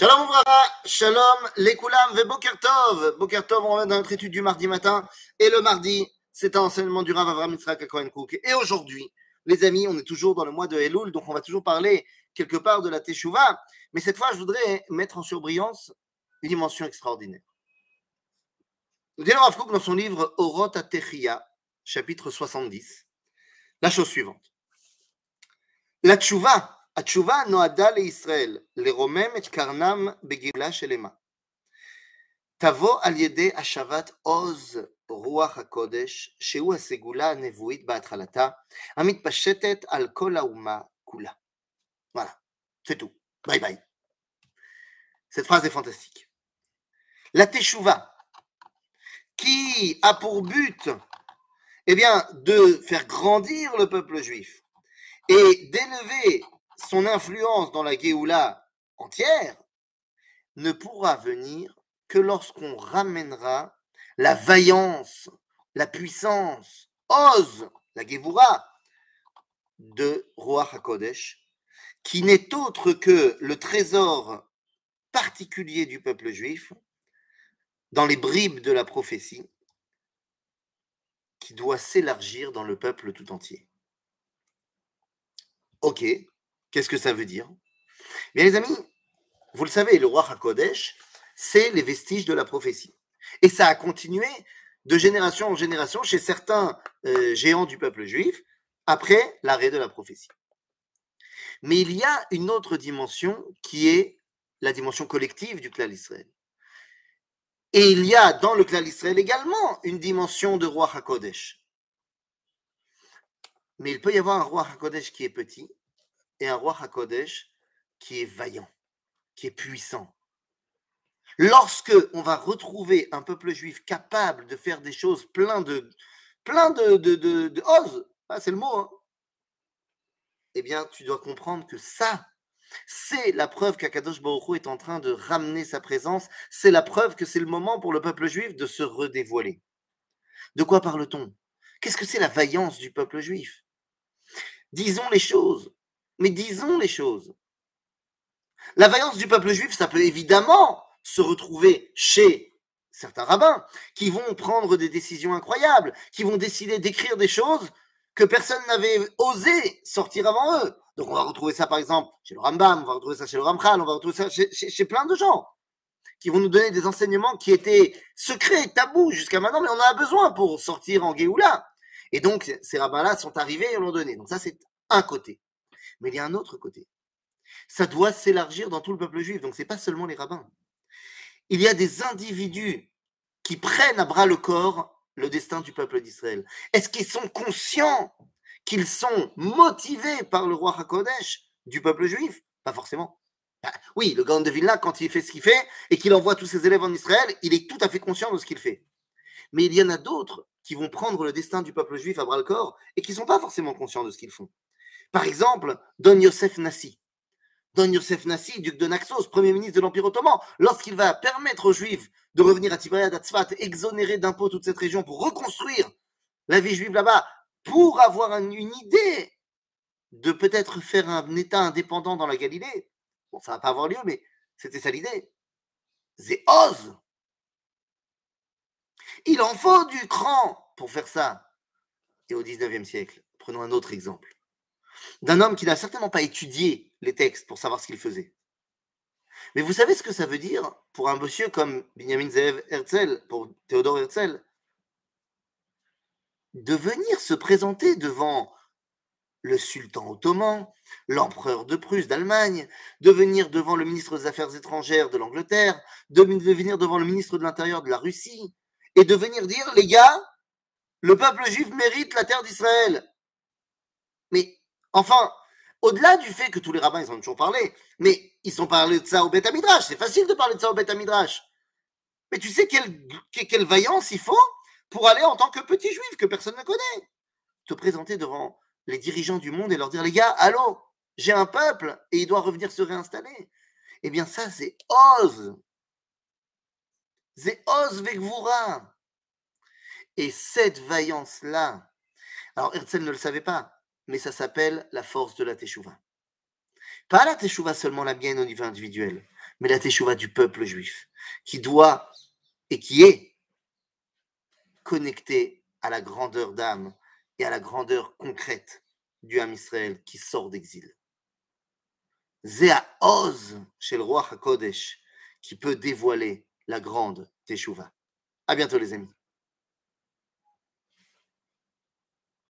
Shalom Ouvracha, Shalom Lekulam ve Boker Tov. Boker Tov, on va dans notre étude du mardi matin. Et le mardi, c'est un enseignement du Rav Avram Cohen Cook. Et aujourd'hui, les amis, on est toujours dans le mois de Elul, donc on va toujours parler quelque part de la Teshuvah. Mais cette fois, je voudrais mettre en surbrillance une dimension extraordinaire. Dit Rav Kook dans son livre Orot Atechia, chapitre 70, la chose suivante. La Teshuvah, התשובה נועדה לישראל לרומם את קרנם בגאולה שלמה. תבוא על ידי השבת עוז רוח הקודש, שהוא הסגולה הנבואית בהתחלתה, המתפשטת על כל האומה כולה. Voilà, c'est tout. Bye bye. Cette phrase est fantastique. La teshuva, qui a pour but eh bien, de faire grandir le peuple juif et d'élever son influence dans la Géoula entière ne pourra venir que lorsqu'on ramènera la vaillance, la puissance, ose, la Gévoura de Roi HaKodesh, qui n'est autre que le trésor particulier du peuple juif dans les bribes de la prophétie qui doit s'élargir dans le peuple tout entier. Ok, Qu'est-ce que ça veut dire? Bien les amis, vous le savez, le roi Hakodesh, c'est les vestiges de la prophétie. Et ça a continué de génération en génération chez certains euh, géants du peuple juif après l'arrêt de la prophétie. Mais il y a une autre dimension qui est la dimension collective du clan Israël. Et il y a dans le clan Israël également une dimension de roi Hakodesh. Mais il peut y avoir un roi Hakodesh qui est petit et un roi Hakodesh qui est vaillant, qui est puissant. Lorsque on va retrouver un peuple juif capable de faire des choses plein de plein de de, ah, c'est le mot, hein, eh bien, tu dois comprendre que ça, c'est la preuve qu'Akadosh Baruch est en train de ramener sa présence. C'est la preuve que c'est le moment pour le peuple juif de se redévoiler. De quoi parle-t-on? Qu'est-ce que c'est la vaillance du peuple juif? Disons les choses. Mais disons les choses. La vaillance du peuple juif, ça peut évidemment se retrouver chez certains rabbins qui vont prendre des décisions incroyables, qui vont décider d'écrire des choses que personne n'avait osé sortir avant eux. Donc on va retrouver ça par exemple chez le Rambam, on va retrouver ça chez le Ramchal, on va retrouver ça chez, plein de gens qui vont nous donner des enseignements qui étaient secrets, tabous jusqu'à maintenant, mais on en a besoin pour sortir en Géoula. Et donc ces rabbins-là sont arrivés et l'ont donné. Donc ça c'est un côté. Mais il y a un autre côté. Ça doit s'élargir dans tout le peuple juif. Donc, ce n'est pas seulement les rabbins. Il y a des individus qui prennent à bras le corps le destin du peuple d'Israël. Est-ce qu'ils sont conscients qu'ils sont motivés par le roi Hakodesh du peuple juif? Pas forcément. Bah, oui, le Gaon de Vilna, quand il fait ce qu'il fait et qu'il envoie tous ses élèves en Israël, il est tout à fait conscient de ce qu'il fait. Mais il y en a d'autres qui vont prendre le destin du peuple juif à bras le corps et qui ne sont pas forcément conscients de ce qu'ils font. Par exemple, Don Yosef Nassi. Don Yosef Nassi, duc de Naxos, premier ministre de l'Empire ottoman, lorsqu'il va permettre aux Juifs de revenir à Tibériade, à exonérer d'impôts toute cette région pour reconstruire la vie juive là-bas, pour avoir une idée de peut-être faire un État indépendant dans la Galilée. Bon, ça va pas avoir lieu, mais c'était ça l'idée. Zéoz Il en faut du cran pour faire ça. Et au 19e siècle, prenons un autre exemple d'un homme qui n'a certainement pas étudié les textes pour savoir ce qu'il faisait. Mais vous savez ce que ça veut dire pour un monsieur comme Benjamin Zev Herzl, pour Théodore Herzl? De venir se présenter devant le sultan ottoman, l'empereur de Prusse d'Allemagne, de venir devant le ministre des Affaires étrangères de l'Angleterre, de venir devant le ministre de l'Intérieur de la Russie, et de venir dire, les gars, le peuple juif mérite la terre d'Israël. Mais Enfin, au-delà du fait que tous les rabbins, ils ont toujours parlé, mais ils ont parlé de ça au Beth Midrash. C'est facile de parler de ça au Beth Midrash. Mais tu sais quelle, quelle vaillance il faut pour aller en tant que petit juif que personne ne connaît? Te présenter devant les dirigeants du monde et leur dire, les gars, allô, j'ai un peuple et il doit revenir se réinstaller. Eh bien, ça, c'est Oz. C'est Oz Vekvura. Et cette vaillance-là, alors Herzl ne le savait pas, mais ça s'appelle la force de la teshuva. Pas la teshuva seulement la mienne au niveau individuel, mais la teshuva du peuple juif, qui doit et qui est connecté à la grandeur d'âme et à la grandeur concrète du âme Israël qui sort d'exil. Zéa Oz chez le roi HaKodesh qui peut dévoiler la grande teshuva. À bientôt les amis.